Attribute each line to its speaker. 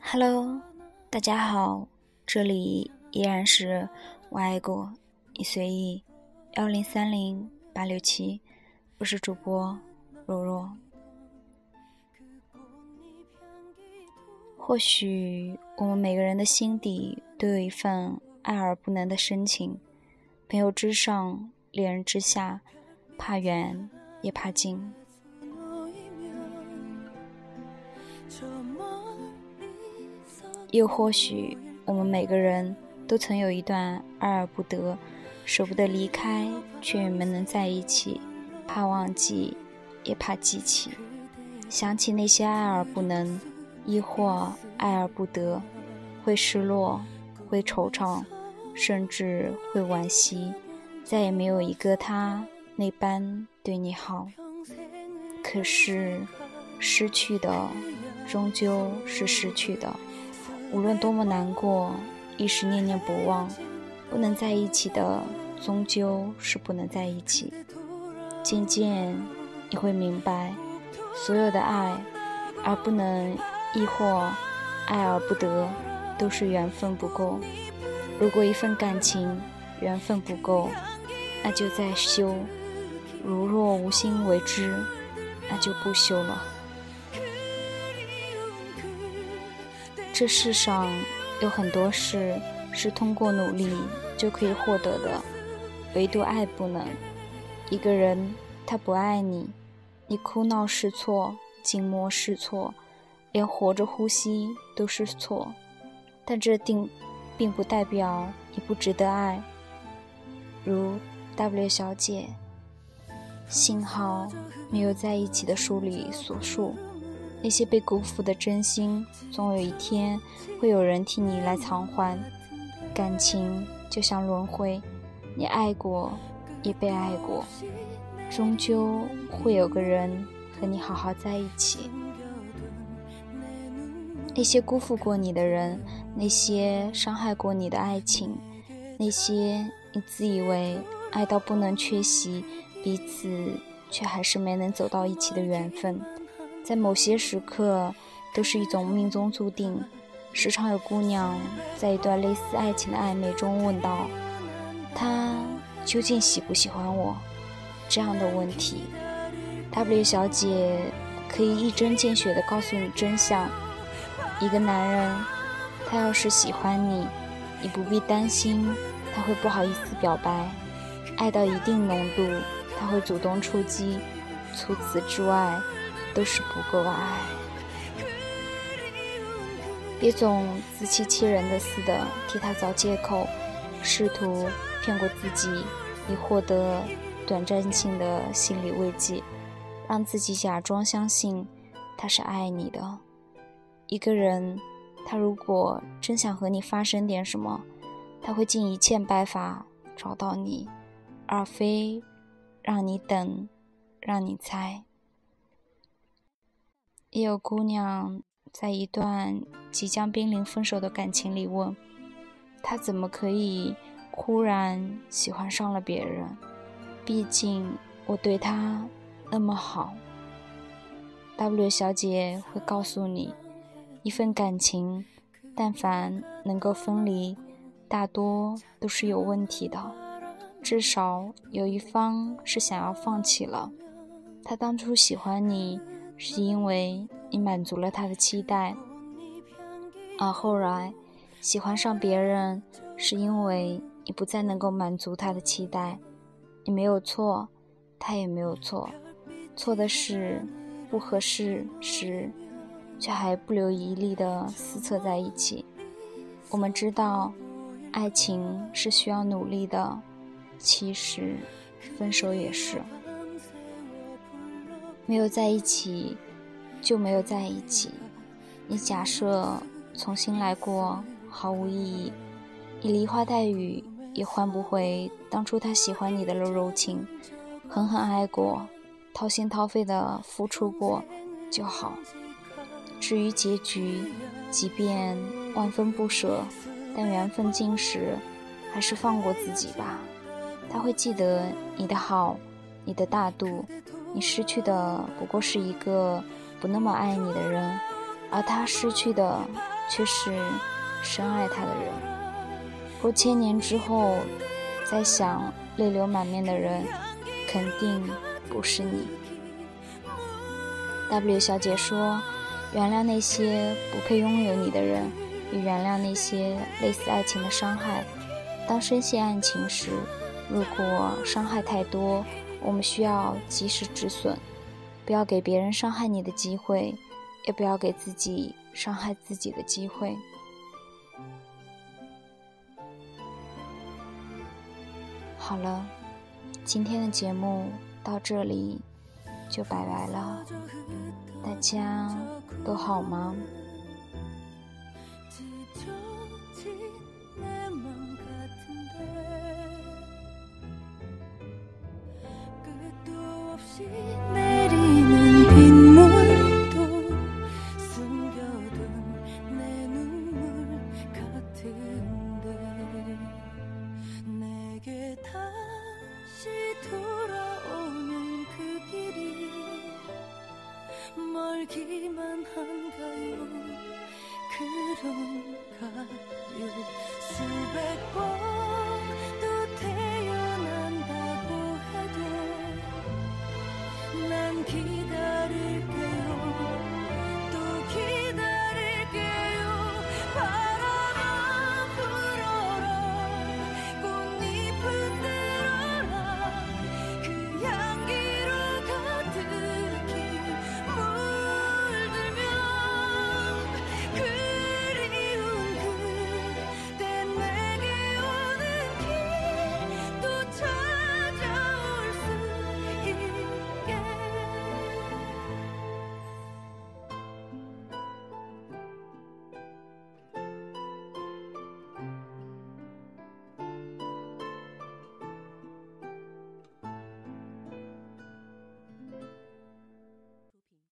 Speaker 1: Hello，大家好，这里依然是我爱过你随意幺零三零八六七，我是主播若若。或许我们每个人的心底都有一份爱而不能的深情，朋友之上，恋人之下，怕远也怕近。又或许，我们每个人都曾有一段爱而不得，舍不得离开，却没能在一起，怕忘记，也怕记起。想起那些爱而不能，亦或爱而不得，会失落，会惆怅，甚至会惋惜，再也没有一个他那般对你好。可是，失去的终究是失去的。无论多么难过，一时念念不忘，不能在一起的，终究是不能在一起。渐渐你会明白，所有的爱而不能，亦或爱而不得，都是缘分不够。如果一份感情缘分不够，那就再修；如若无心为之，那就不修了。这世上有很多事是通过努力就可以获得的，唯独爱不能。一个人他不爱你，你哭闹是错，静默是错，连活着呼吸都是错。但这定并不代表你不值得爱。如 W 小姐，幸好没有在一起的书里所述。那些被辜负的真心，总有一天会有人替你来偿还。感情就像轮回，你爱过，也被爱过，终究会有个人和你好好在一起。那些辜负过你的人，那些伤害过你的爱情，那些你自以为爱到不能缺席，彼此却还是没能走到一起的缘分。在某些时刻，都是一种命中注定。时常有姑娘在一段类似爱情的暧昧中问道：“他究竟喜不喜欢我？”这样的问题，W 小姐可以一针见血地告诉你真相：一个男人，他要是喜欢你，你不必担心他会不好意思表白。爱到一定浓度，他会主动出击。除此之外，都是不够爱，别总自欺欺人的似的替他找借口，试图骗过自己，以获得短暂性的心理慰藉，让自己假装相信他是爱你的。一个人，他如果真想和你发生点什么，他会尽一切办法找到你，而非让你等，让你猜。也有姑娘在一段即将濒临分手的感情里问：“他怎么可以忽然喜欢上了别人？毕竟我对他那么好。”W 小姐会告诉你：一份感情，但凡能够分离，大多都是有问题的。至少有一方是想要放弃了。他当初喜欢你。是因为你满足了他的期待，而后来喜欢上别人，是因为你不再能够满足他的期待。你没有错，他也没有错，错的是不合适时，却还不留余力的撕扯在一起。我们知道，爱情是需要努力的，其实分手也是。没有在一起，就没有在一起。你假设重新来过毫无意义，你梨花带雨也换不回当初他喜欢你的柔柔情。狠狠爱过，掏心掏肺的付出过就好。至于结局，即便万分不舍，但缘分尽时，还是放过自己吧。他会记得你的好，你的大度。你失去的不过是一个不那么爱你的人，而他失去的却是深爱他的人。若千年之后再想泪流满面的人，肯定不是你。W 小姐说：“原谅那些不配拥有你的人，也原谅那些类似爱情的伤害。当深陷爱情时，如果伤害太多，我们需要及时止损，不要给别人伤害你的机会，也不要给自己伤害自己的机会。”好了，今天的节目到这里就拜拜了。大家都好吗？
Speaker 2: 그런가요 수백 번